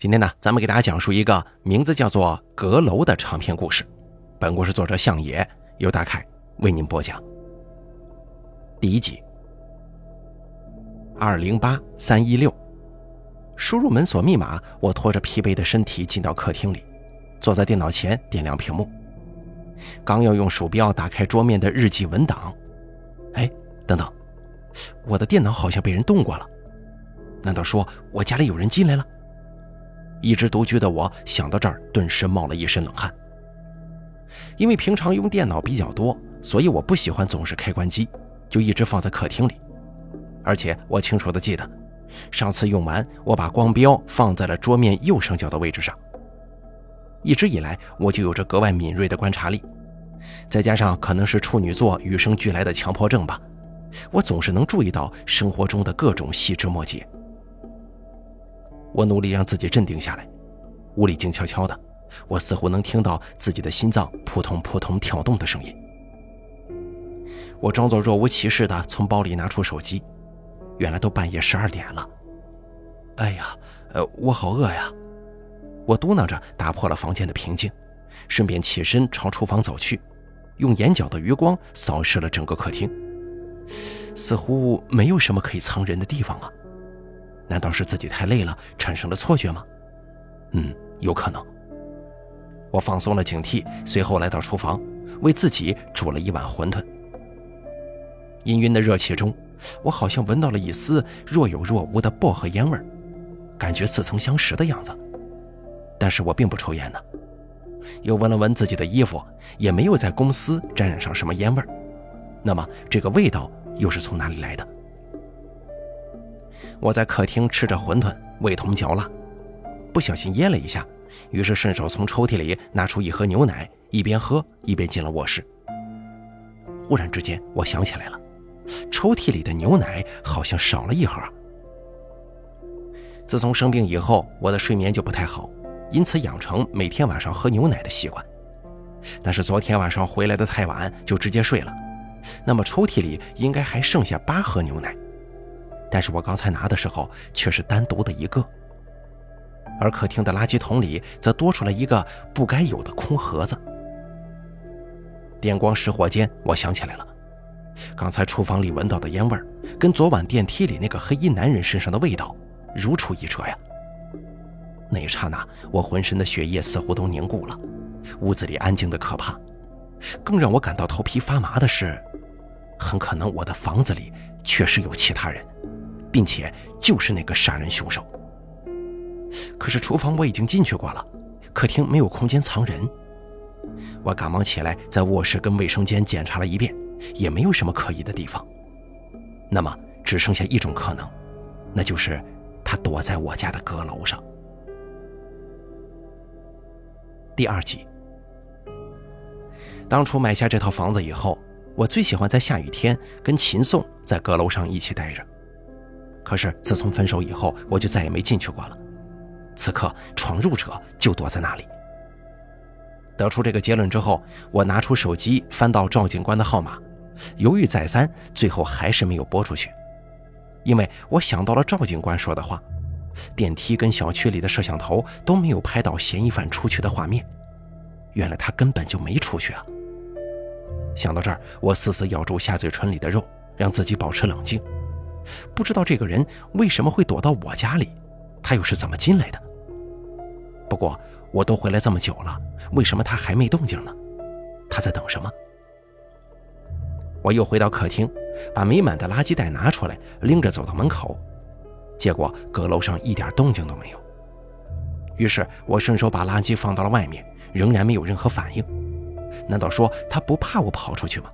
今天呢，咱们给大家讲述一个名字叫做《阁楼》的长篇故事。本故事作者向野，由大凯为您播讲。第一集，二零八三一六，输入门锁密码，我拖着疲惫的身体进到客厅里，坐在电脑前点亮屏幕，刚要用鼠标打开桌面的日记文档，哎，等等，我的电脑好像被人动过了，难道说我家里有人进来了？一直独居的我想到这儿，顿时冒了一身冷汗。因为平常用电脑比较多，所以我不喜欢总是开关机，就一直放在客厅里。而且我清楚的记得，上次用完，我把光标放在了桌面右上角的位置上。一直以来，我就有着格外敏锐的观察力，再加上可能是处女座与生俱来的强迫症吧，我总是能注意到生活中的各种细枝末节。我努力让自己镇定下来，屋里静悄悄的，我似乎能听到自己的心脏扑通扑通跳动的声音。我装作若无其事的从包里拿出手机，原来都半夜十二点了。哎呀，呃，我好饿呀！我嘟囔着打破了房间的平静，顺便起身朝厨房走去，用眼角的余光扫视了整个客厅，似乎没有什么可以藏人的地方啊。难道是自己太累了，产生了错觉吗？嗯，有可能。我放松了警惕，随后来到厨房，为自己煮了一碗馄饨。氤氲的热气中，我好像闻到了一丝若有若无的薄荷烟味，感觉似曾相识的样子。但是我并不抽烟呢。又闻了闻自己的衣服，也没有在公司沾染上什么烟味。那么这个味道又是从哪里来的？我在客厅吃着馄饨，味同嚼蜡，不小心噎了一下，于是顺手从抽屉里拿出一盒牛奶，一边喝一边进了卧室。忽然之间，我想起来了，抽屉里的牛奶好像少了一盒。自从生病以后，我的睡眠就不太好，因此养成每天晚上喝牛奶的习惯。但是昨天晚上回来的太晚，就直接睡了，那么抽屉里应该还剩下八盒牛奶。但是我刚才拿的时候却是单独的一个，而客厅的垃圾桶里则多出了一个不该有的空盒子。电光石火间，我想起来了，刚才厨房里闻到的烟味儿，跟昨晚电梯里那个黑衣男人身上的味道如出一辙呀。那一刹那，我浑身的血液似乎都凝固了，屋子里安静的可怕。更让我感到头皮发麻的是，很可能我的房子里确实有其他人。并且就是那个杀人凶手。可是厨房我已经进去过了，客厅没有空间藏人。我赶忙起来，在卧室跟卫生间检查了一遍，也没有什么可疑的地方。那么只剩下一种可能，那就是他躲在我家的阁楼上。第二集，当初买下这套房子以后，我最喜欢在下雨天跟秦颂在阁楼上一起待着。可是自从分手以后，我就再也没进去过了。此刻闯入者就躲在那里。得出这个结论之后，我拿出手机翻到赵警官的号码，犹豫再三，最后还是没有拨出去，因为我想到了赵警官说的话：电梯跟小区里的摄像头都没有拍到嫌疑犯出去的画面，原来他根本就没出去啊！想到这儿，我死死咬住下嘴唇里的肉，让自己保持冷静。不知道这个人为什么会躲到我家里，他又是怎么进来的？不过我都回来这么久了，为什么他还没动静呢？他在等什么？我又回到客厅，把没满的垃圾袋拿出来，拎着走到门口，结果阁楼上一点动静都没有。于是我顺手把垃圾放到了外面，仍然没有任何反应。难道说他不怕我跑出去吗？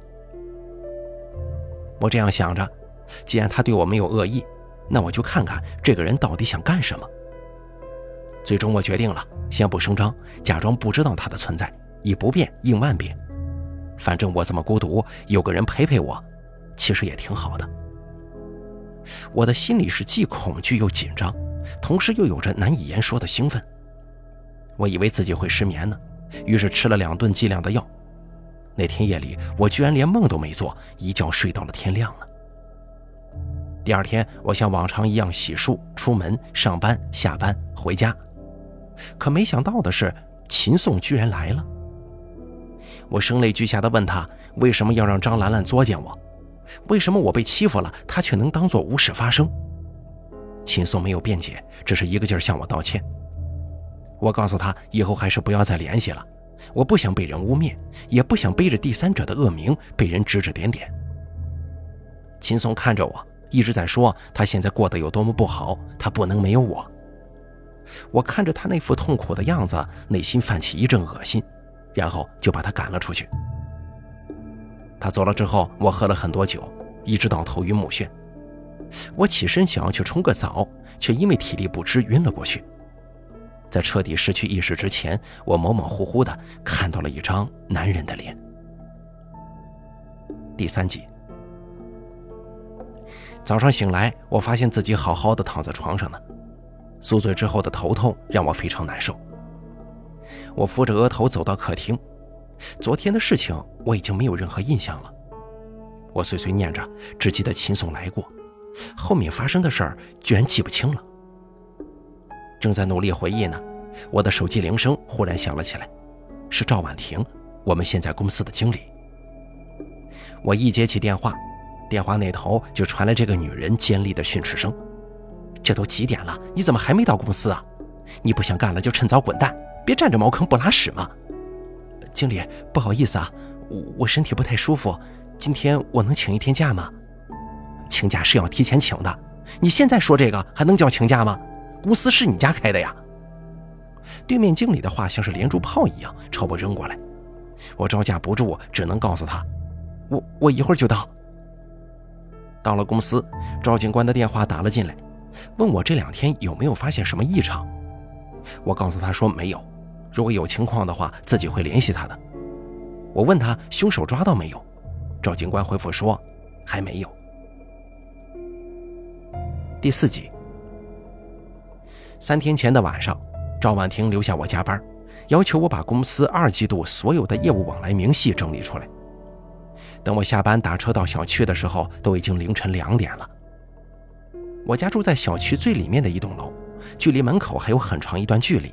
我这样想着。既然他对我没有恶意，那我就看看这个人到底想干什么。最终我决定了，先不声张，假装不知道他的存在，以不变应万变。反正我这么孤独，有个人陪陪我，其实也挺好的。我的心里是既恐惧又紧张，同时又有着难以言说的兴奋。我以为自己会失眠呢，于是吃了两顿剂量的药。那天夜里，我居然连梦都没做，一觉睡到了天亮了。第二天，我像往常一样洗漱、出门、上班、下班、回家，可没想到的是，秦宋居然来了。我声泪俱下的问他为什么要让张兰兰作践我，为什么我被欺负了，他却能当作无事发生。秦宋没有辩解，只是一个劲儿向我道歉。我告诉他以后还是不要再联系了，我不想被人污蔑，也不想背着第三者的恶名被人指指点点。秦宋看着我，一直在说他现在过得有多么不好，他不能没有我。我看着他那副痛苦的样子，内心泛起一阵恶心，然后就把他赶了出去。他走了之后，我喝了很多酒，一直到头晕目眩。我起身想要去冲个澡，却因为体力不支晕了过去。在彻底失去意识之前，我模模糊糊的看到了一张男人的脸。第三集，早上醒来，我发现自己好好的躺在床上呢。宿醉之后的头痛让我非常难受。我扶着额头走到客厅，昨天的事情我已经没有任何印象了。我碎碎念着，只记得秦宋来过，后面发生的事儿居然记不清了。正在努力回忆呢，我的手机铃声忽然响了起来，是赵婉婷，我们现在公司的经理。我一接起电话，电话那头就传来这个女人尖利的训斥声。这都几点了？你怎么还没到公司啊？你不想干了就趁早滚蛋，别占着茅坑不拉屎嘛！经理，不好意思啊，我我身体不太舒服，今天我能请一天假吗？请假是要提前请的，你现在说这个还能叫请假吗？公司是你家开的呀！对面经理的话像是连珠炮一样朝我扔过来，我招架不住，只能告诉他，我我一会儿就到。到了公司，赵警官的电话打了进来。问我这两天有没有发现什么异常？我告诉他说没有，如果有情况的话，自己会联系他的。我问他凶手抓到没有？赵警官回复说还没有。第四集，三天前的晚上，赵婉婷留下我加班，要求我把公司二季度所有的业务往来明细整理出来。等我下班打车到小区的时候，都已经凌晨两点了。我家住在小区最里面的一栋楼，距离门口还有很长一段距离。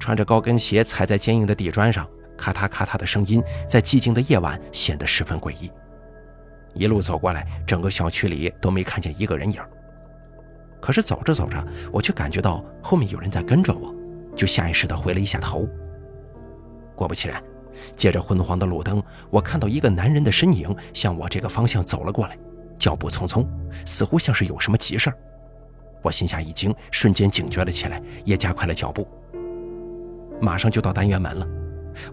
穿着高跟鞋踩在坚硬的地砖上，咔嗒咔嗒的声音在寂静的夜晚显得十分诡异。一路走过来，整个小区里都没看见一个人影。可是走着走着，我却感觉到后面有人在跟着我，就下意识地回了一下头。果不其然，借着昏黄的路灯，我看到一个男人的身影向我这个方向走了过来。脚步匆匆，似乎像是有什么急事儿。我心下一惊，瞬间警觉了起来，也加快了脚步。马上就到单元门了，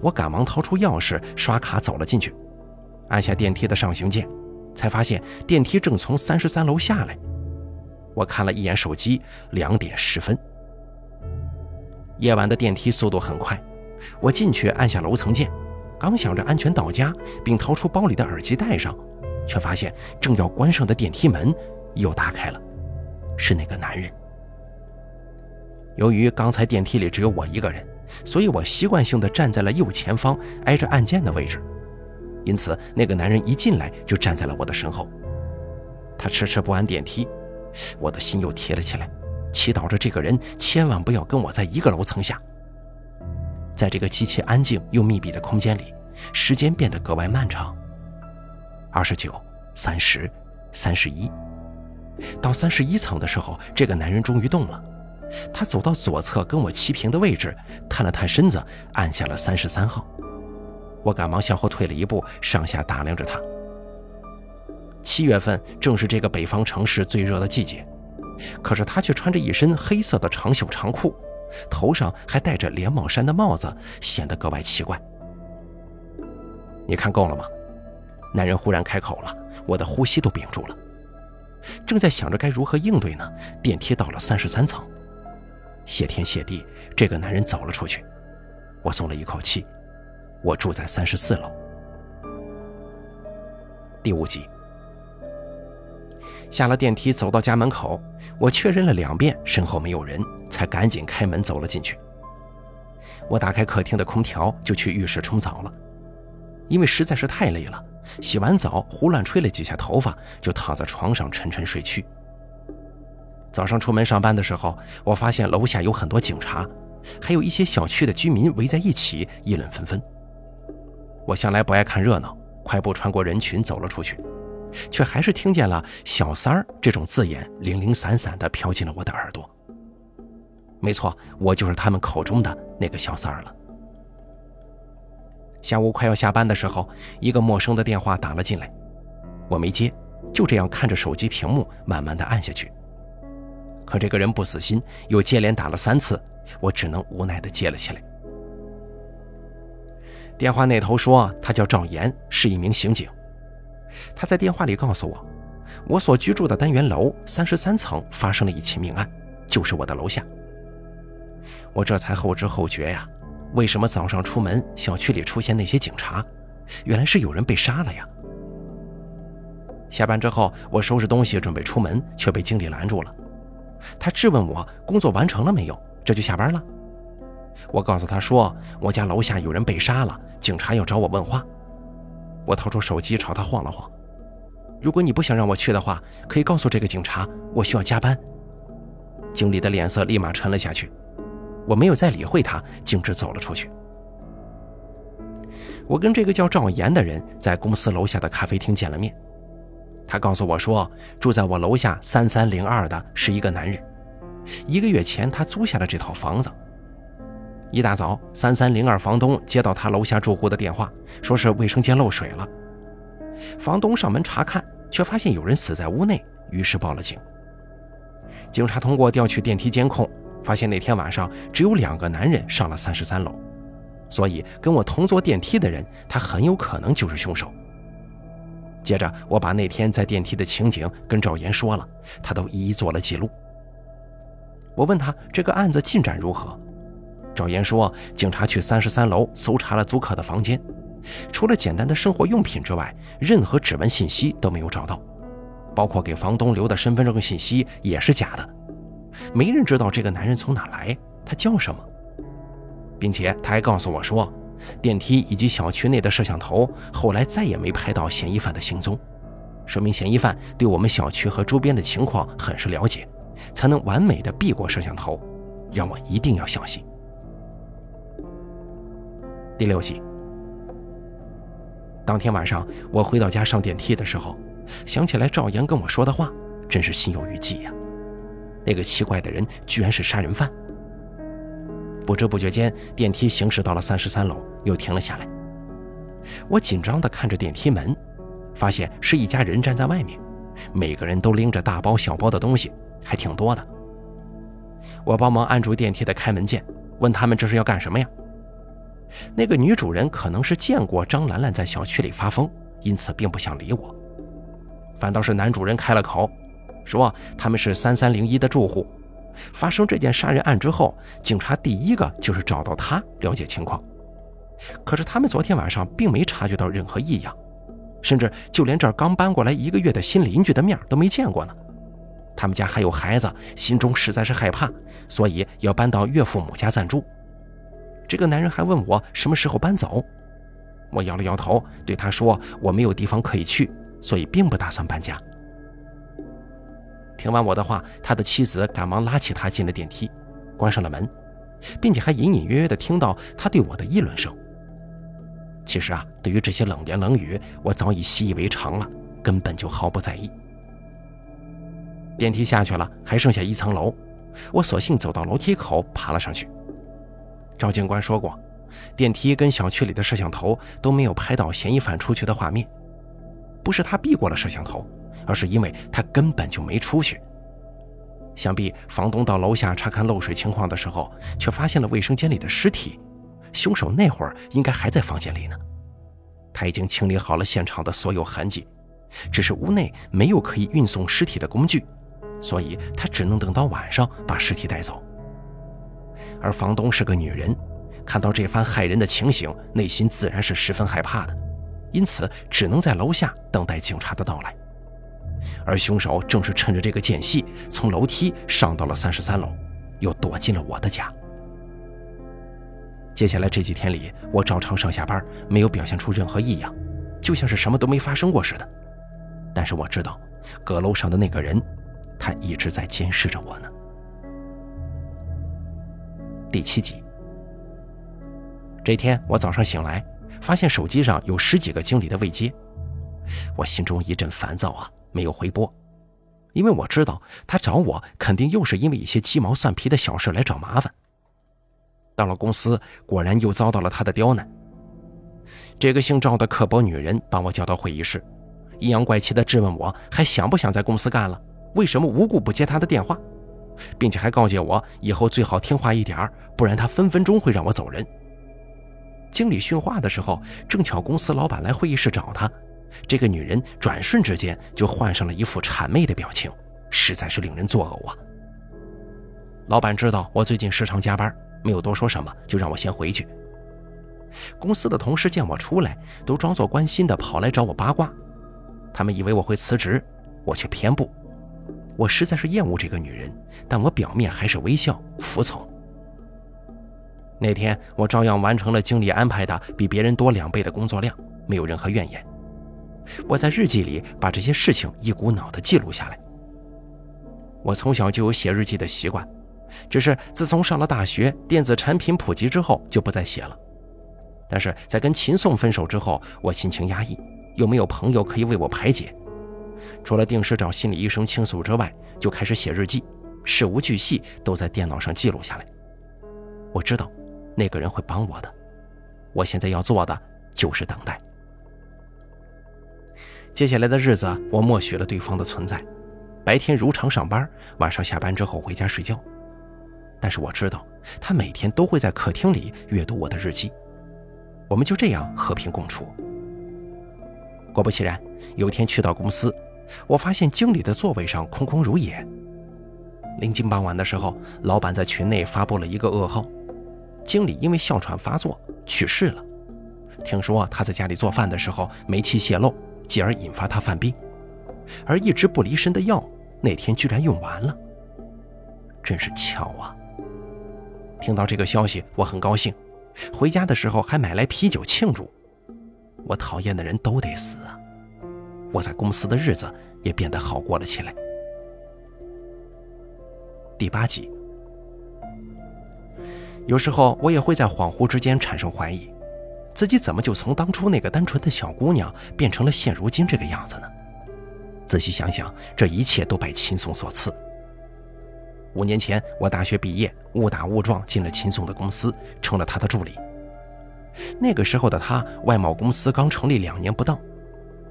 我赶忙掏出钥匙，刷卡走了进去，按下电梯的上行键，才发现电梯正从三十三楼下来。我看了一眼手机，两点十分。夜晚的电梯速度很快，我进去按下楼层键，刚想着安全到家，并掏出包里的耳机戴上。却发现正要关上的电梯门又打开了，是那个男人。由于刚才电梯里只有我一个人，所以我习惯性的站在了右前方挨着按键的位置，因此那个男人一进来就站在了我的身后。他迟迟不按电梯，我的心又提了起来，祈祷着这个人千万不要跟我在一个楼层下。在这个极其安静又密闭的空间里，时间变得格外漫长。二十九、三十、三十一，到三十一层的时候，这个男人终于动了。他走到左侧跟我齐平的位置，探了探身子，按下了三十三号。我赶忙向后退了一步，上下打量着他。七月份正是这个北方城市最热的季节，可是他却穿着一身黑色的长袖长裤，头上还戴着连帽衫的帽子，显得格外奇怪。你看够了吗？男人忽然开口了，我的呼吸都屏住了。正在想着该如何应对呢，电梯到了三十三层。谢天谢地，这个男人走了出去，我松了一口气。我住在三十四楼。第五集，下了电梯，走到家门口，我确认了两遍身后没有人，才赶紧开门走了进去。我打开客厅的空调，就去浴室冲澡了，因为实在是太累了。洗完澡，胡乱吹了几下头发，就躺在床上沉沉睡去。早上出门上班的时候，我发现楼下有很多警察，还有一些小区的居民围在一起议论纷纷。我向来不爱看热闹，快步穿过人群走了出去，却还是听见了“小三儿”这种字眼零零散散地飘进了我的耳朵。没错，我就是他们口中的那个小三儿了。下午快要下班的时候，一个陌生的电话打了进来，我没接，就这样看着手机屏幕，慢慢的按下去。可这个人不死心，又接连打了三次，我只能无奈的接了起来。电话那头说他叫赵岩，是一名刑警。他在电话里告诉我，我所居住的单元楼三十三层发生了一起命案，就是我的楼下。我这才后知后觉呀。为什么早上出门，小区里出现那些警察？原来是有人被杀了呀！下班之后，我收拾东西准备出门，却被经理拦住了。他质问我工作完成了没有，这就下班了。我告诉他说，我家楼下有人被杀了，警察要找我问话。我掏出手机朝他晃了晃。如果你不想让我去的话，可以告诉这个警察，我需要加班。经理的脸色立马沉了下去。我没有再理会他，径直走了出去。我跟这个叫赵岩的人在公司楼下的咖啡厅见了面。他告诉我说，住在我楼下三三零二的是一个男人。一个月前，他租下了这套房子。一大早，三三零二房东接到他楼下住户的电话，说是卫生间漏水了。房东上门查看，却发现有人死在屋内，于是报了警。警察通过调取电梯监控。发现那天晚上只有两个男人上了三十三楼，所以跟我同坐电梯的人，他很有可能就是凶手。接着，我把那天在电梯的情景跟赵岩说了，他都一一做了记录。我问他这个案子进展如何，赵岩说，警察去三十三楼搜查了租客的房间，除了简单的生活用品之外，任何指纹信息都没有找到，包括给房东留的身份证信息也是假的。没人知道这个男人从哪来，他叫什么，并且他还告诉我说，电梯以及小区内的摄像头后来再也没拍到嫌疑犯的行踪，说明嫌疑犯对我们小区和周边的情况很是了解，才能完美的避过摄像头，让我一定要相信。第六集，当天晚上我回到家上电梯的时候，想起来赵岩跟我说的话，真是心有余悸呀。那个奇怪的人居然是杀人犯。不知不觉间，电梯行驶到了三十三楼，又停了下来。我紧张地看着电梯门，发现是一家人站在外面，每个人都拎着大包小包的东西，还挺多的。我帮忙按住电梯的开门键，问他们这是要干什么呀？那个女主人可能是见过张兰兰在小区里发疯，因此并不想理我，反倒是男主人开了口。说他们是三三零一的住户，发生这件杀人案之后，警察第一个就是找到他了解情况。可是他们昨天晚上并没察觉到任何异样，甚至就连这儿刚搬过来一个月的新邻居的面都没见过呢。他们家还有孩子，心中实在是害怕，所以要搬到岳父母家暂住。这个男人还问我什么时候搬走，我摇了摇头，对他说我没有地方可以去，所以并不打算搬家。听完我的话，他的妻子赶忙拉起他进了电梯，关上了门，并且还隐隐约约地听到他对我的议论声。其实啊，对于这些冷言冷语，我早已习以为常了，根本就毫不在意。电梯下去了，还剩下一层楼，我索性走到楼梯口爬了上去。赵警官说过，电梯跟小区里的摄像头都没有拍到嫌疑犯出去的画面，不是他避过了摄像头。而是因为他根本就没出去。想必房东到楼下查看漏水情况的时候，却发现了卫生间里的尸体，凶手那会儿应该还在房间里呢。他已经清理好了现场的所有痕迹，只是屋内没有可以运送尸体的工具，所以他只能等到晚上把尸体带走。而房东是个女人，看到这番骇人的情形，内心自然是十分害怕的，因此只能在楼下等待警察的到来。而凶手正是趁着这个间隙，从楼梯上到了三十三楼，又躲进了我的家。接下来这几天里，我照常上下班，没有表现出任何异样，就像是什么都没发生过似的。但是我知道，阁楼上的那个人，他一直在监视着我呢。第七集，这天我早上醒来，发现手机上有十几个经理的未接，我心中一阵烦躁啊，没有回拨，因为我知道他找我肯定又是因为一些鸡毛蒜皮的小事来找麻烦。到了公司，果然又遭到了他的刁难。这个姓赵的刻薄女人把我叫到会议室，阴阳怪气地质问我还想不想在公司干了，为什么无故不接他的电话。并且还告诫我以后最好听话一点不然他分分钟会让我走人。经理训话的时候，正巧公司老板来会议室找他，这个女人转瞬之间就换上了一副谄媚的表情，实在是令人作呕啊。老板知道我最近时常加班，没有多说什么，就让我先回去。公司的同事见我出来，都装作关心的跑来找我八卦，他们以为我会辞职，我却偏不。我实在是厌恶这个女人，但我表面还是微笑服从。那天我照样完成了经理安排的比别人多两倍的工作量，没有任何怨言。我在日记里把这些事情一股脑地记录下来。我从小就有写日记的习惯，只是自从上了大学，电子产品普及之后就不再写了。但是在跟秦宋分手之后，我心情压抑，又没有朋友可以为我排解。除了定时找心理医生倾诉之外，就开始写日记，事无巨细都在电脑上记录下来。我知道，那个人会帮我的。我现在要做的就是等待。接下来的日子，我默许了对方的存在，白天如常上班，晚上下班之后回家睡觉。但是我知道，他每天都会在客厅里阅读我的日记。我们就这样和平共处。果不其然，有一天去到公司。我发现经理的座位上空空如也。临近傍晚的时候，老板在群内发布了一个噩耗：经理因为哮喘发作去世了。听说他在家里做饭的时候煤气泄漏，继而引发他犯病，而一直不离身的药那天居然用完了。真是巧啊！听到这个消息，我很高兴，回家的时候还买来啤酒庆祝。我讨厌的人都得死啊！我在公司的日子也变得好过了起来。第八集，有时候我也会在恍惚之间产生怀疑，自己怎么就从当初那个单纯的小姑娘变成了现如今这个样子呢？仔细想想，这一切都拜秦松所赐。五年前，我大学毕业，误打误撞进了秦松的公司，成了他的助理。那个时候的他，外贸公司刚成立两年不到。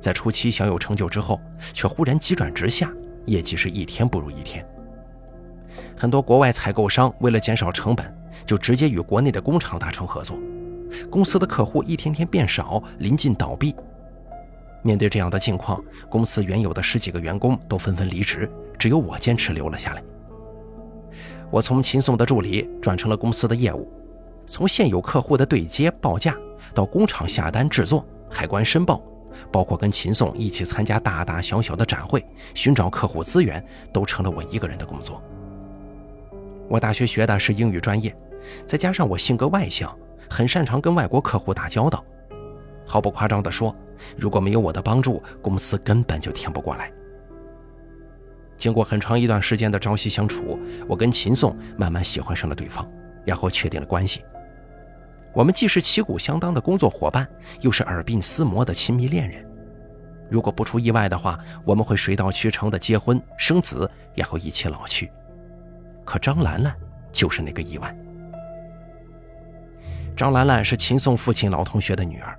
在初期小有成就之后，却忽然急转直下，业绩是一天不如一天。很多国外采购商为了减少成本，就直接与国内的工厂达成合作，公司的客户一天天变少，临近倒闭。面对这样的境况，公司原有的十几个员工都纷纷离职，只有我坚持留了下来。我从秦宋的助理转成了公司的业务，从现有客户的对接报价，到工厂下单制作、海关申报。包括跟秦宋一起参加大大小小的展会，寻找客户资源，都成了我一个人的工作。我大学学的是英语专业，再加上我性格外向，很擅长跟外国客户打交道。毫不夸张地说，如果没有我的帮助，公司根本就挺不过来。经过很长一段时间的朝夕相处，我跟秦宋慢慢喜欢上了对方，然后确定了关系。我们既是旗鼓相当的工作伙伴，又是耳鬓厮磨的亲密恋人。如果不出意外的话，我们会水到渠成的结婚生子，然后一起老去。可张兰兰就是那个意外。张兰兰是秦松父亲老同学的女儿，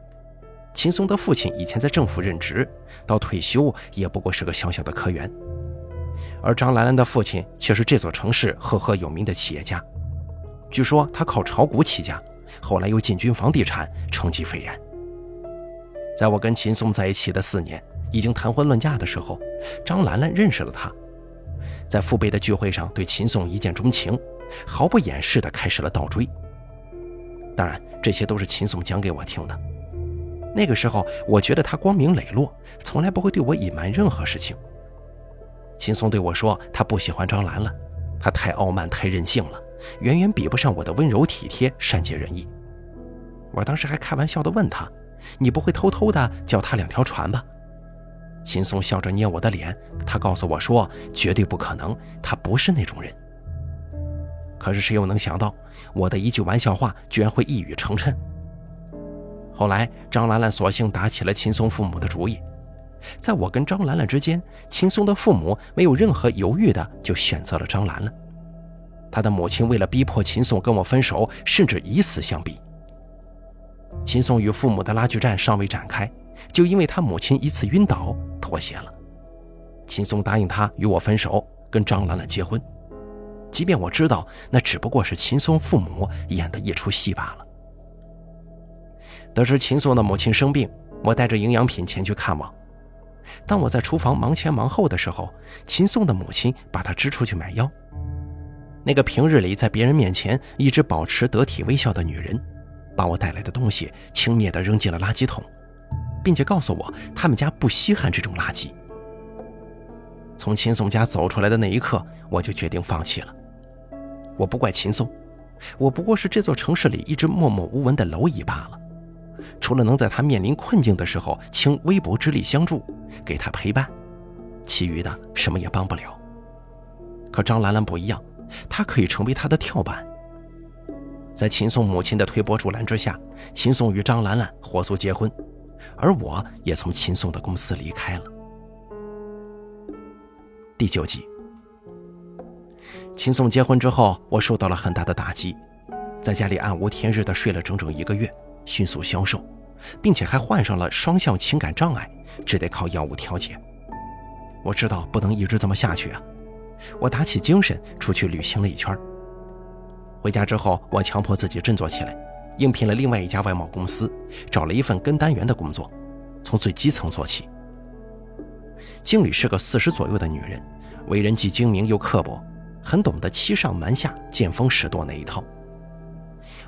秦松的父亲以前在政府任职，到退休也不过是个小小的科员，而张兰兰的父亲却是这座城市赫赫有名的企业家，据说他靠炒股起家。后来又进军房地产，成绩斐然。在我跟秦松在一起的四年，已经谈婚论嫁的时候，张兰兰认识了他，在父辈的聚会上对秦松一见钟情，毫不掩饰地开始了倒追。当然，这些都是秦松讲给我听的。那个时候，我觉得他光明磊落，从来不会对我隐瞒任何事情。秦松对我说，他不喜欢张兰了，他太傲慢，太任性了。远远比不上我的温柔体贴、善解人意。我当时还开玩笑地问他：“你不会偷偷的叫他两条船吧？”秦松笑着捏我的脸，他告诉我说：“绝对不可能，他不是那种人。”可是谁又能想到，我的一句玩笑话居然会一语成谶。后来，张兰兰索性打起了秦松父母的主意，在我跟张兰兰之间，秦松的父母没有任何犹豫的就选择了张兰兰。他的母亲为了逼迫秦松跟我分手，甚至以死相逼。秦松与父母的拉锯战尚未展开，就因为他母亲一次晕倒妥协了。秦松答应他与我分手，跟张兰兰结婚。即便我知道那只不过是秦松父母演的一出戏罢了。得知秦松的母亲生病，我带着营养品前去看望。当我在厨房忙前忙后的时候，秦松的母亲把他支出去买药。那个平日里在别人面前一直保持得体微笑的女人，把我带来的东西轻蔑地扔进了垃圾桶，并且告诉我他们家不稀罕这种垃圾。从秦松家走出来的那一刻，我就决定放弃了。我不怪秦松，我不过是这座城市里一只默默无闻的蝼蚁罢了。除了能在他面临困境的时候倾微薄之力相助，给他陪伴，其余的什么也帮不了。可张兰兰不一样，她可以成为他的跳板。在秦松母亲的推波助澜之下，秦松与张兰兰火速结婚，而我也从秦松的公司离开了。第九集。秦宋结婚之后，我受到了很大的打击，在家里暗无天日的睡了整整一个月，迅速消瘦，并且还患上了双向情感障碍，只得靠药物调节。我知道不能一直这么下去啊！我打起精神出去旅行了一圈。回家之后，我强迫自己振作起来，应聘了另外一家外贸公司，找了一份跟单员的工作，从最基层做起。经理是个四十左右的女人，为人既精明又刻薄。很懂得欺上瞒下、见风使舵那一套。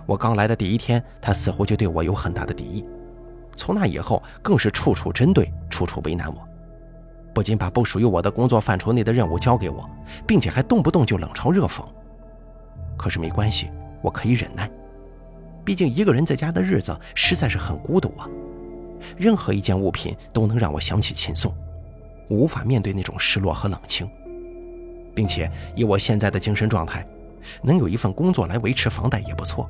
我刚来的第一天，他似乎就对我有很大的敌意，从那以后更是处处针对、处处为难我。不仅把不属于我的工作范畴内的任务交给我，并且还动不动就冷嘲热讽。可是没关系，我可以忍耐，毕竟一个人在家的日子实在是很孤独啊。任何一件物品都能让我想起秦宋，无法面对那种失落和冷清。并且以我现在的精神状态，能有一份工作来维持房贷也不错。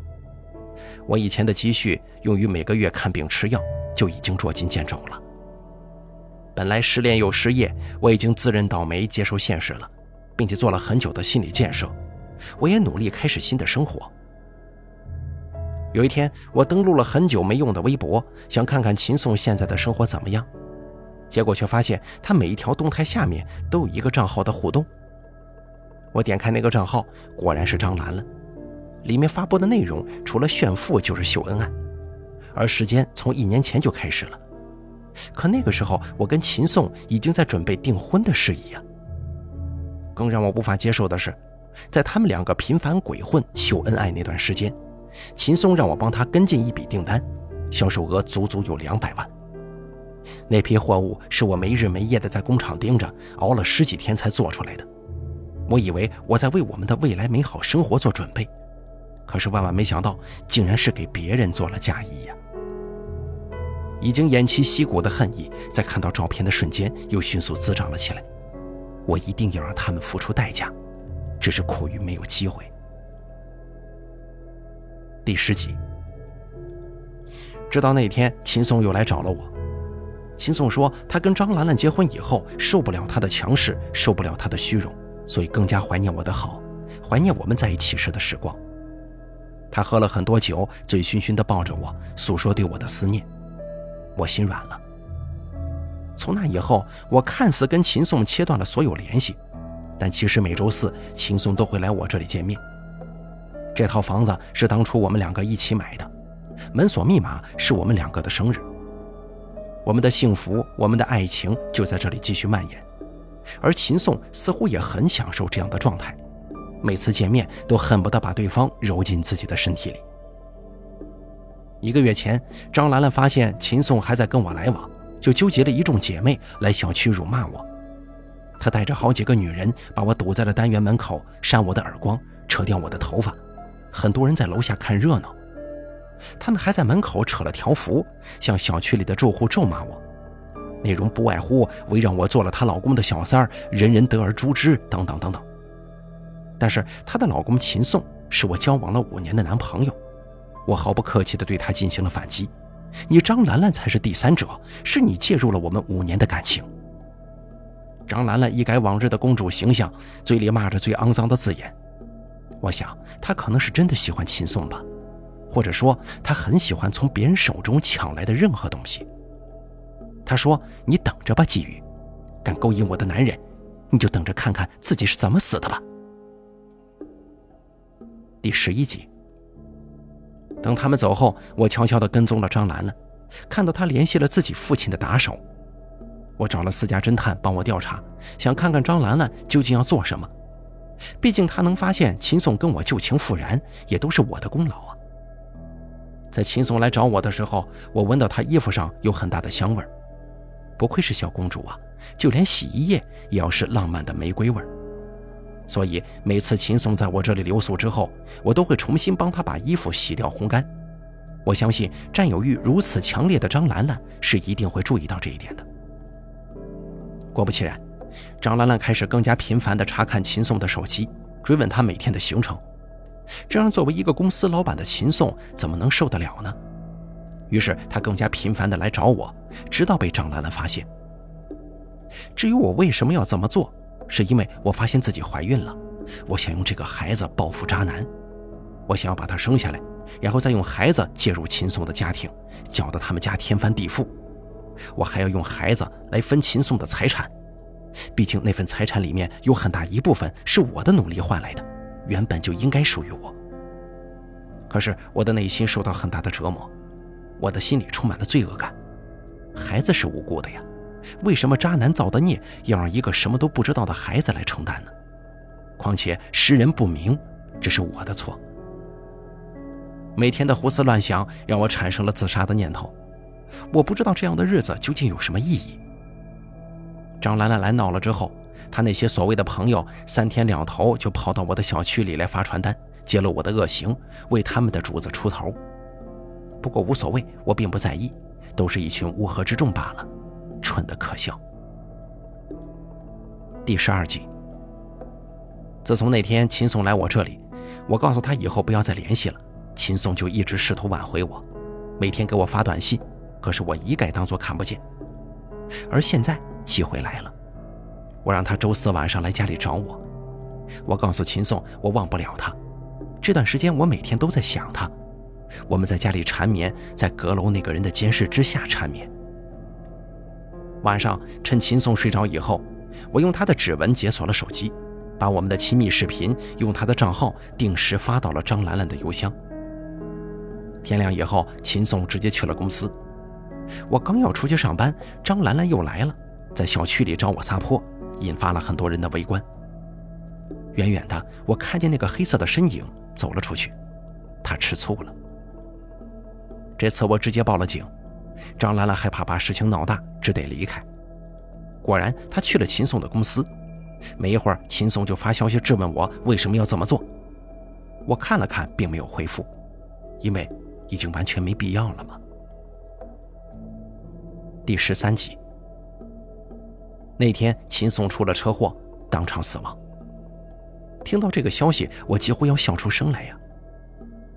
我以前的积蓄用于每个月看病吃药，就已经捉襟见肘了。本来失恋又失业，我已经自认倒霉，接受现实了，并且做了很久的心理建设。我也努力开始新的生活。有一天，我登录了很久没用的微博，想看看秦宋现在的生活怎么样，结果却发现他每一条动态下面都有一个账号的互动。我点开那个账号，果然是张兰了。里面发布的内容除了炫富就是秀恩爱，而时间从一年前就开始了。可那个时候，我跟秦宋已经在准备订婚的事宜啊。更让我无法接受的是，在他们两个频繁鬼混秀恩爱那段时间，秦宋让我帮他跟进一笔订单，销售额足足有两百万。那批货物是我没日没夜的在工厂盯着，熬了十几天才做出来的。我以为我在为我们的未来美好生活做准备，可是万万没想到，竟然是给别人做了嫁衣呀！已经偃旗息鼓的恨意，在看到照片的瞬间又迅速滋长了起来。我一定要让他们付出代价，只是苦于没有机会。第十集，直到那天，秦松又来找了我。秦松说，他跟张兰兰结婚以后，受不了她的强势，受不了她的虚荣。所以更加怀念我的好，怀念我们在一起时的时光。他喝了很多酒，醉醺醺地抱着我，诉说对我的思念。我心软了。从那以后，我看似跟秦宋切断了所有联系，但其实每周四秦宋都会来我这里见面。这套房子是当初我们两个一起买的，门锁密码是我们两个的生日。我们的幸福，我们的爱情就在这里继续蔓延。而秦宋似乎也很享受这样的状态，每次见面都恨不得把对方揉进自己的身体里。一个月前，张兰兰发现秦宋还在跟我来往，就纠集了一众姐妹来小区辱骂我。她带着好几个女人把我堵在了单元门口，扇我的耳光，扯掉我的头发。很多人在楼下看热闹，他们还在门口扯了条幅，向小区里的住户咒骂我。内容不外乎围绕我做了她老公的小三儿，人人得而诛之，等等等等。但是她的老公秦颂是我交往了五年的男朋友，我毫不客气地对他进行了反击。你张兰兰才是第三者，是你介入了我们五年的感情。张兰兰一改往日的公主形象，嘴里骂着最肮脏的字眼。我想她可能是真的喜欢秦颂吧，或者说她很喜欢从别人手中抢来的任何东西。他说：“你等着吧，季宇，敢勾引我的男人，你就等着看看自己是怎么死的吧。”第十一集。等他们走后，我悄悄地跟踪了张兰兰，看到她联系了自己父亲的打手。我找了私家侦探帮我调查，想看看张兰兰究竟要做什么。毕竟她能发现秦颂跟我旧情复燃，也都是我的功劳啊。在秦颂来找我的时候，我闻到他衣服上有很大的香味儿，不愧是小公主啊，就连洗衣液也要是浪漫的玫瑰味儿。所以每次秦宋在我这里留宿之后，我都会重新帮他把衣服洗掉烘干。我相信占有欲如此强烈的张兰兰是一定会注意到这一点的。果不其然，张兰兰开始更加频繁地查看秦宋的手机，追问他每天的行程。这样作为一个公司老板的秦宋怎么能受得了呢？于是他更加频繁地来找我，直到被张兰兰发现。至于我为什么要这么做？是因为我发现自己怀孕了，我想用这个孩子报复渣男，我想要把他生下来，然后再用孩子介入秦颂的家庭，搅得他们家天翻地覆。我还要用孩子来分秦颂的财产，毕竟那份财产里面有很大一部分是我的努力换来的，原本就应该属于我。可是我的内心受到很大的折磨，我的心里充满了罪恶感，孩子是无辜的呀。为什么渣男造的孽要让一个什么都不知道的孩子来承担呢？况且识人不明，这是我的错。每天的胡思乱想让我产生了自杀的念头。我不知道这样的日子究竟有什么意义。张兰兰来闹了之后，她那些所谓的朋友三天两头就跑到我的小区里来发传单，揭露我的恶行，为他们的主子出头。不过无所谓，我并不在意，都是一群乌合之众罢了。蠢的可笑。第十二集。自从那天秦颂来我这里，我告诉他以后不要再联系了，秦宋就一直试图挽回我，每天给我发短信，可是我一概当作看不见。而现在机会来了，我让他周四晚上来家里找我。我告诉秦宋，我忘不了他，这段时间我每天都在想他。我们在家里缠绵，在阁楼那个人的监视之下缠绵。晚上，趁秦颂睡着以后，我用他的指纹解锁了手机，把我们的亲密视频用他的账号定时发到了张兰兰的邮箱。天亮以后，秦颂直接去了公司。我刚要出去上班，张兰兰又来了，在小区里找我撒泼，引发了很多人的围观。远远的，我看见那个黑色的身影走了出去，他吃醋了。这次我直接报了警。张兰兰害怕把事情闹大，只得离开。果然，她去了秦宋的公司。没一会儿，秦宋就发消息质问我为什么要这么做。我看了看，并没有回复，因为已经完全没必要了嘛。第十三集，那天秦宋出了车祸，当场死亡。听到这个消息，我几乎要笑出声来呀。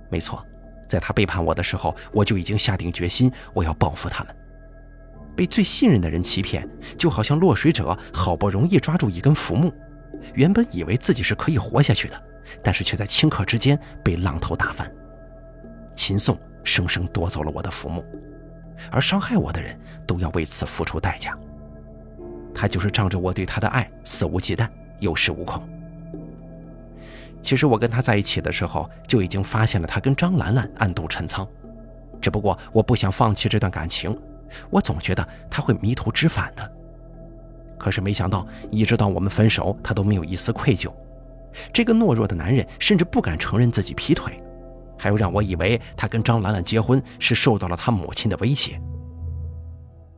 没错。在他背叛我的时候，我就已经下定决心，我要报复他们。被最信任的人欺骗，就好像落水者好不容易抓住一根浮木，原本以为自己是可以活下去的，但是却在顷刻之间被浪头打翻。秦颂生生夺走了我的浮木，而伤害我的人都要为此付出代价。他就是仗着我对他的爱肆无忌惮、有恃无恐。其实我跟他在一起的时候，就已经发现了他跟张兰兰暗度陈仓，只不过我不想放弃这段感情，我总觉得他会迷途知返的。可是没想到，一直到我们分手，他都没有一丝愧疚。这个懦弱的男人甚至不敢承认自己劈腿，还有让我以为他跟张兰兰结婚是受到了他母亲的威胁。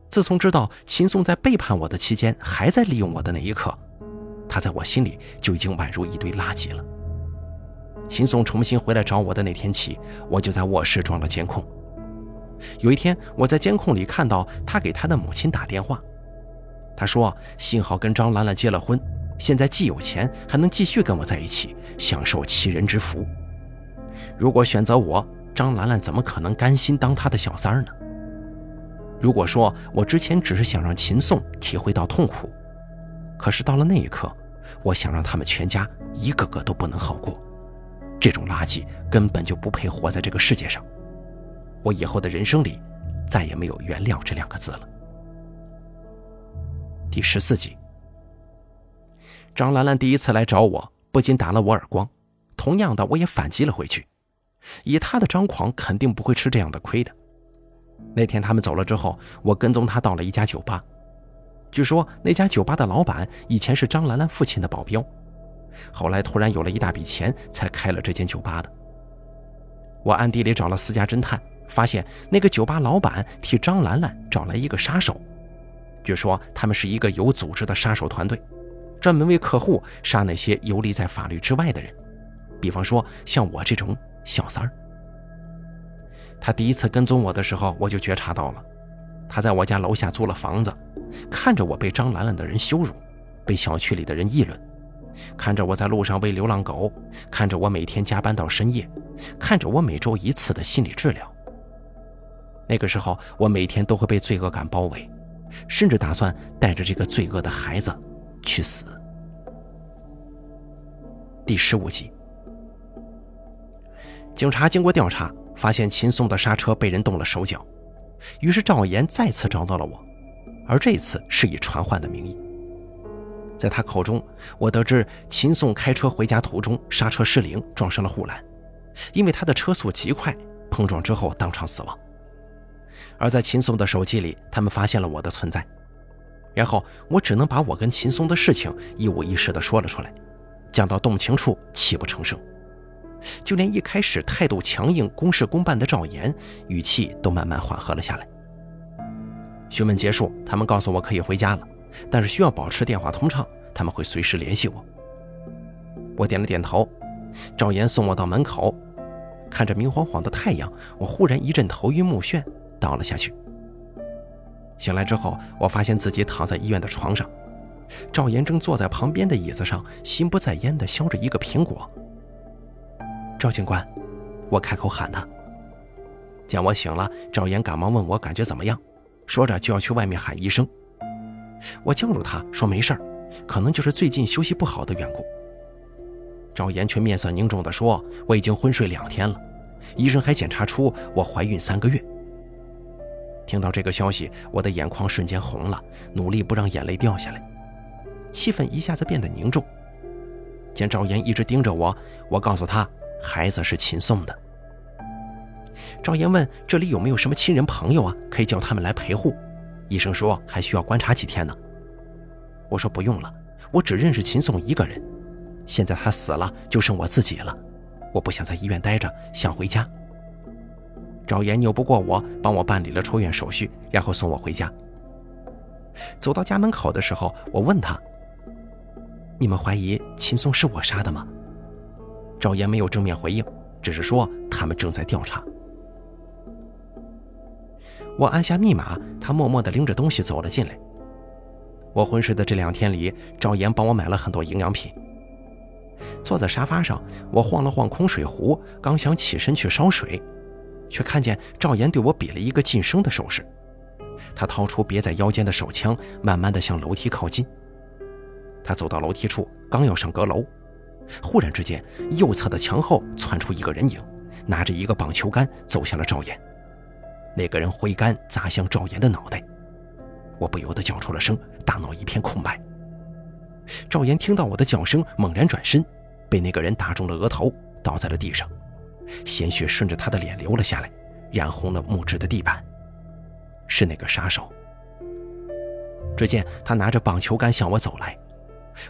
自从知道秦松在背叛我的期间还在利用我的那一刻，他在我心里就已经宛如一堆垃圾了。秦颂重新回来找我的那天起，我就在卧室装了监控。有一天，我在监控里看到他给他的母亲打电话，他说幸好跟张兰兰结了婚，现在既有钱，还能继续跟我在一起，享受齐人之福。如果选择我，张兰兰怎么可能甘心当他的小三儿呢？如果说我之前只是想让秦宋体会到痛苦，可是到了那一刻，我想让他们全家一个个都不能好过。这种垃圾根本就不配活在这个世界上。我以后的人生里，再也没有原谅这两个字了。第十四集，张兰兰第一次来找我，不仅打了我耳光，同样的，我也反击了回去。以她的张狂，肯定不会吃这样的亏的。那天他们走了之后，我跟踪她到了一家酒吧。据说那家酒吧的老板以前是张兰兰父亲的保镖。后来突然有了一大笔钱，才开了这间酒吧的。我暗地里找了私家侦探，发现那个酒吧老板替张兰兰找来一个杀手。据说他们是一个有组织的杀手团队，专门为客户杀那些游离在法律之外的人，比方说像我这种小三儿。他第一次跟踪我的时候，我就觉察到了，他在我家楼下租了房子，看着我被张兰兰的人羞辱，被小区里的人议论。看着我在路上喂流浪狗，看着我每天加班到深夜，看着我每周一次的心理治疗。那个时候，我每天都会被罪恶感包围，甚至打算带着这个罪恶的孩子去死。第十五集，警察经过调查，发现秦松的刹车被人动了手脚，于是赵岩再次找到了我，而这次是以传唤的名义。在他口中，我得知秦宋开车回家途中刹车失灵，撞上了护栏，因为他的车速极快，碰撞之后当场死亡。而在秦宋的手机里，他们发现了我的存在，然后我只能把我跟秦松的事情一五一十的说了出来，讲到动情处泣不成声，就连一开始态度强硬、公事公办的赵岩，语气都慢慢缓和了下来。询问结束，他们告诉我可以回家了。但是需要保持电话通畅，他们会随时联系我。我点了点头。赵岩送我到门口，看着明晃晃的太阳，我忽然一阵头晕目眩，倒了下去。醒来之后，我发现自己躺在医院的床上，赵岩正坐在旁边的椅子上，心不在焉地削着一个苹果。赵警官，我开口喊他。见我醒了，赵岩赶忙问我感觉怎么样，说着就要去外面喊医生。我叫住他说：“没事儿，可能就是最近休息不好的缘故。”赵岩却面色凝重地说：“我已经昏睡两天了，医生还检查出我怀孕三个月。”听到这个消息，我的眼眶瞬间红了，努力不让眼泪掉下来，气氛一下子变得凝重。见赵岩一直盯着我，我告诉他：“孩子是秦宋的。”赵岩问：“这里有没有什么亲人朋友啊？可以叫他们来陪护？”医生说还需要观察几天呢。我说不用了，我只认识秦宋一个人，现在他死了，就剩我自己了。我不想在医院待着，想回家。赵岩拗不过我，帮我办理了出院手续，然后送我回家。走到家门口的时候，我问他：“你们怀疑秦宋是我杀的吗？”赵岩没有正面回应，只是说他们正在调查。我按下密码，他默默地拎着东西走了进来。我昏睡的这两天里，赵岩帮我买了很多营养品。坐在沙发上，我晃了晃空水壶，刚想起身去烧水，却看见赵岩对我比了一个噤声的手势。他掏出别在腰间的手枪，慢慢地向楼梯靠近。他走到楼梯处，刚要上阁楼，忽然之间，右侧的墙后窜出一个人影，拿着一个棒球杆走向了赵岩。那个人挥杆砸向赵岩的脑袋，我不由得叫出了声，大脑一片空白。赵岩听到我的叫声，猛然转身，被那个人打中了额头，倒在了地上，鲜血顺着他的脸流了下来，染红了木质的地板。是那个杀手。只见他拿着棒球杆向我走来，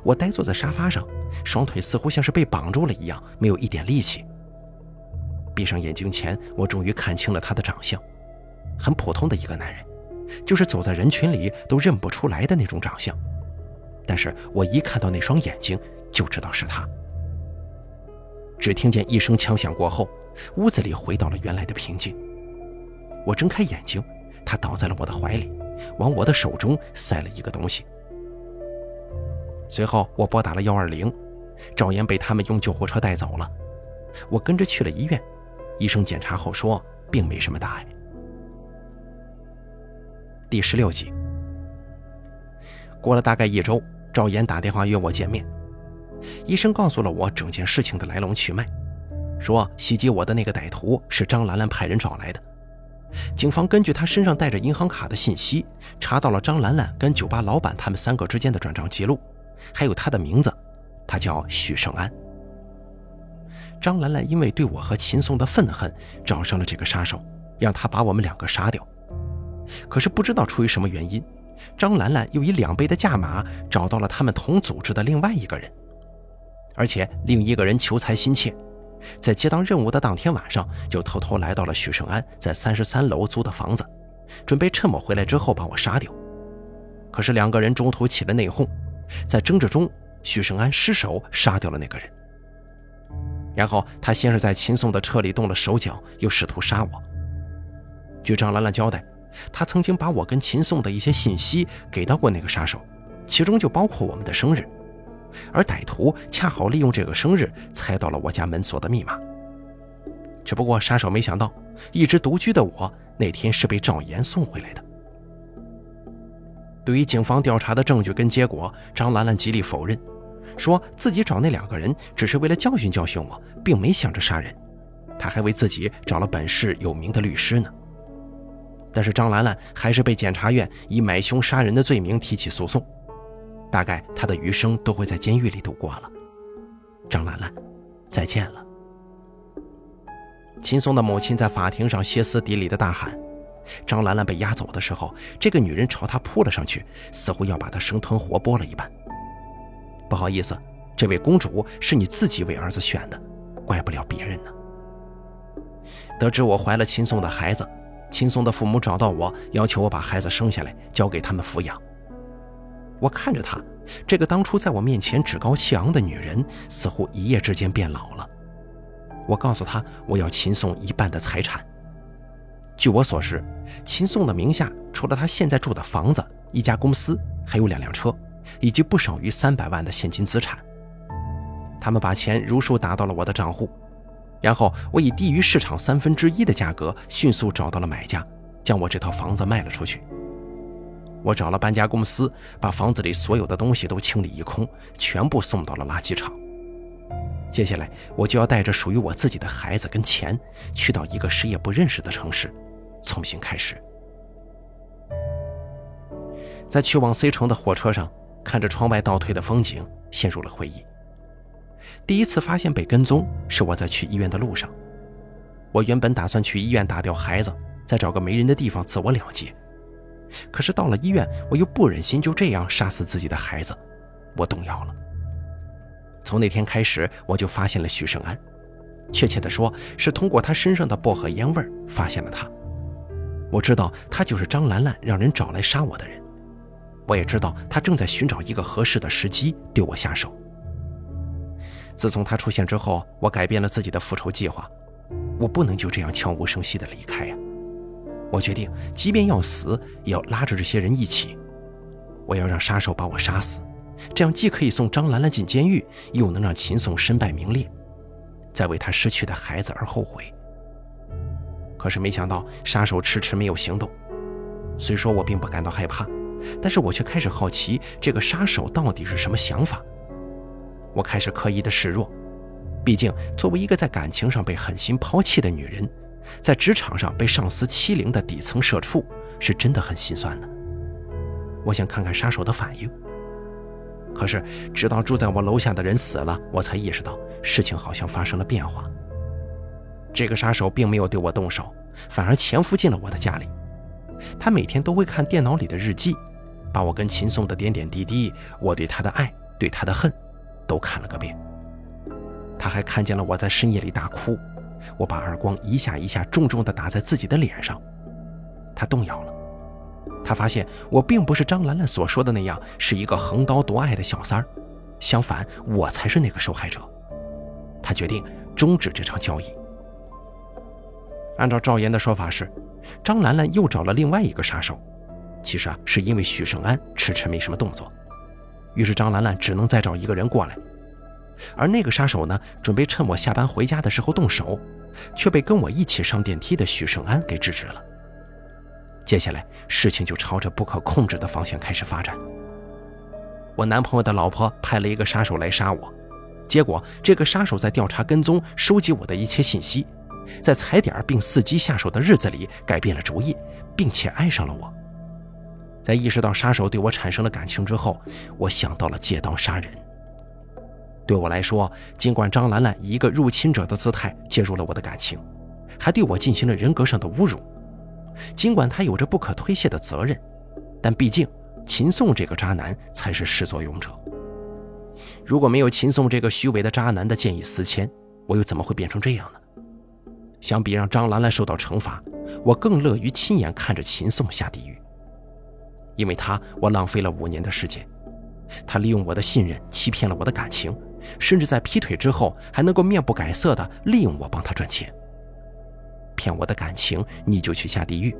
我呆坐在沙发上，双腿似乎像是被绑住了一样，没有一点力气。闭上眼睛前，我终于看清了他的长相。很普通的一个男人，就是走在人群里都认不出来的那种长相，但是我一看到那双眼睛就知道是他。只听见一声枪响过后，屋子里回到了原来的平静。我睁开眼睛，他倒在了我的怀里，往我的手中塞了一个东西。随后我拨打了幺二零，赵岩被他们用救护车带走了。我跟着去了医院，医生检查后说并没什么大碍。第十六集，过了大概一周，赵岩打电话约我见面。医生告诉了我整件事情的来龙去脉，说袭击我的那个歹徒是张兰兰派人找来的。警方根据他身上带着银行卡的信息，查到了张兰兰跟酒吧老板他们三个之间的转账记录，还有他的名字，他叫许胜安。张兰兰因为对我和秦颂的愤恨，找上了这个杀手，让他把我们两个杀掉。可是不知道出于什么原因，张兰兰又以两倍的价码找到了他们同组织的另外一个人，而且另一个人求财心切，在接到任务的当天晚上就偷偷来到了许胜安在三十三楼租的房子，准备趁我回来之后把我杀掉。可是两个人中途起了内讧，在争执中，许胜安失手杀掉了那个人。然后他先是在秦宋的车里动了手脚，又试图杀我。据张兰兰交代，他曾经把我跟秦颂的一些信息给到过那个杀手，其中就包括我们的生日。而歹徒恰好利用这个生日猜到了我家门锁的密码。只不过杀手没想到，一直独居的我那天是被赵岩送回来的。对于警方调查的证据跟结果，张兰兰极力否认。说自己找那两个人只是为了教训教训我，并没想着杀人。他还为自己找了本市有名的律师呢。但是张兰兰还是被检察院以买凶杀人的罪名提起诉讼，大概她的余生都会在监狱里度过了。张兰兰，再见了。秦松的母亲在法庭上歇斯底里的大喊：“张兰兰被押走的时候，这个女人朝她扑了上去，似乎要把她生吞活剥了一般。”不好意思，这位公主是你自己为儿子选的，怪不了别人呢。得知我怀了秦颂的孩子，秦松的父母找到我，要求我把孩子生下来交给他们抚养。我看着她，这个当初在我面前趾高气昂的女人，似乎一夜之间变老了。我告诉她，我要秦颂一半的财产。据我所知，秦颂的名下除了他现在住的房子、一家公司，还有两辆车。以及不少于三百万的现金资产，他们把钱如数打到了我的账户，然后我以低于市场三分之一的价格迅速找到了买家，将我这套房子卖了出去。我找了搬家公司，把房子里所有的东西都清理一空，全部送到了垃圾场。接下来，我就要带着属于我自己的孩子跟钱，去到一个谁也不认识的城市，重新开始。在去往 C 城的火车上。看着窗外倒退的风景，陷入了回忆。第一次发现被跟踪是我在去医院的路上。我原本打算去医院打掉孩子，再找个没人的地方自我了结。可是到了医院，我又不忍心就这样杀死自己的孩子，我动摇了。从那天开始，我就发现了许胜安，确切的说，是通过他身上的薄荷烟味发现了他。我知道他就是张兰兰让人找来杀我的人。我也知道他正在寻找一个合适的时机对我下手。自从他出现之后，我改变了自己的复仇计划。我不能就这样悄无声息地离开呀！我决定，即便要死，也要拉着这些人一起。我要让杀手把我杀死，这样既可以送张兰兰进监狱，又能让秦颂身败名裂，再为他失去的孩子而后悔。可是没想到，杀手迟迟没有行动。虽说我并不感到害怕。但是我却开始好奇，这个杀手到底是什么想法？我开始刻意的示弱，毕竟作为一个在感情上被狠心抛弃的女人，在职场上被上司欺凌的底层社畜，是真的很心酸的。我想看看杀手的反应。可是直到住在我楼下的人死了，我才意识到事情好像发生了变化。这个杀手并没有对我动手，反而潜伏进了我的家里。他每天都会看电脑里的日记。把我跟秦颂的点点滴滴，我对他的爱，对他的恨，都看了个遍。他还看见了我在深夜里大哭，我把耳光一下一下重重地打在自己的脸上。他动摇了，他发现我并不是张兰兰所说的那样是一个横刀夺爱的小三儿，相反，我才是那个受害者。他决定终止这场交易。按照赵岩的说法是，张兰兰又找了另外一个杀手。其实啊，是因为许胜安迟迟没什么动作，于是张兰兰只能再找一个人过来。而那个杀手呢，准备趁我下班回家的时候动手，却被跟我一起上电梯的许胜安给制止了。接下来事情就朝着不可控制的方向开始发展。我男朋友的老婆派了一个杀手来杀我，结果这个杀手在调查跟踪、收集我的一切信息，在踩点并伺机下手的日子里改变了主意，并且爱上了我。在意识到杀手对我产生了感情之后，我想到了借刀杀人。对我来说，尽管张兰兰以一个入侵者的姿态介入了我的感情，还对我进行了人格上的侮辱，尽管她有着不可推卸的责任，但毕竟秦宋这个渣男才是始作俑者。如果没有秦宋这个虚伪的渣男的见异思迁，我又怎么会变成这样呢？相比让张兰兰受到惩罚，我更乐于亲眼看着秦宋下地狱。因为他，我浪费了五年的时间。他利用我的信任，欺骗了我的感情，甚至在劈腿之后，还能够面不改色的利用我帮他赚钱。骗我的感情，你就去下地狱；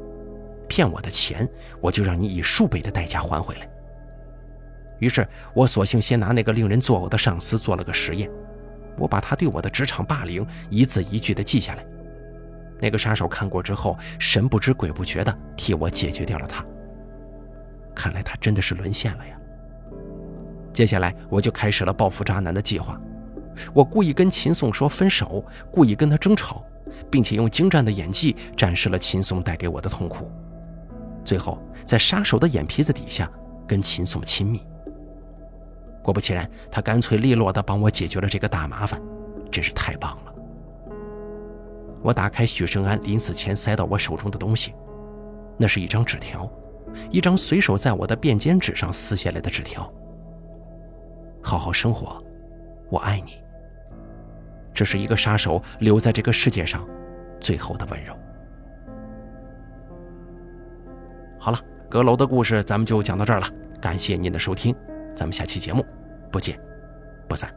骗我的钱，我就让你以数倍的代价还回来。于是我索性先拿那个令人作呕的上司做了个实验，我把他对我的职场霸凌一字一句的记下来。那个杀手看过之后，神不知鬼不觉的替我解决掉了他。看来他真的是沦陷了呀。接下来我就开始了报复渣男的计划。我故意跟秦宋说分手，故意跟他争吵，并且用精湛的演技展示了秦宋带给我的痛苦。最后，在杀手的眼皮子底下跟秦宋亲密。果不其然，他干脆利落地帮我解决了这个大麻烦，真是太棒了。我打开许胜安临死前塞到我手中的东西，那是一张纸条。一张随手在我的便笺纸上撕下来的纸条。好好生活，我爱你。这是一个杀手留在这个世界上最后的温柔。好了，阁楼的故事咱们就讲到这儿了，感谢您的收听，咱们下期节目不见不散。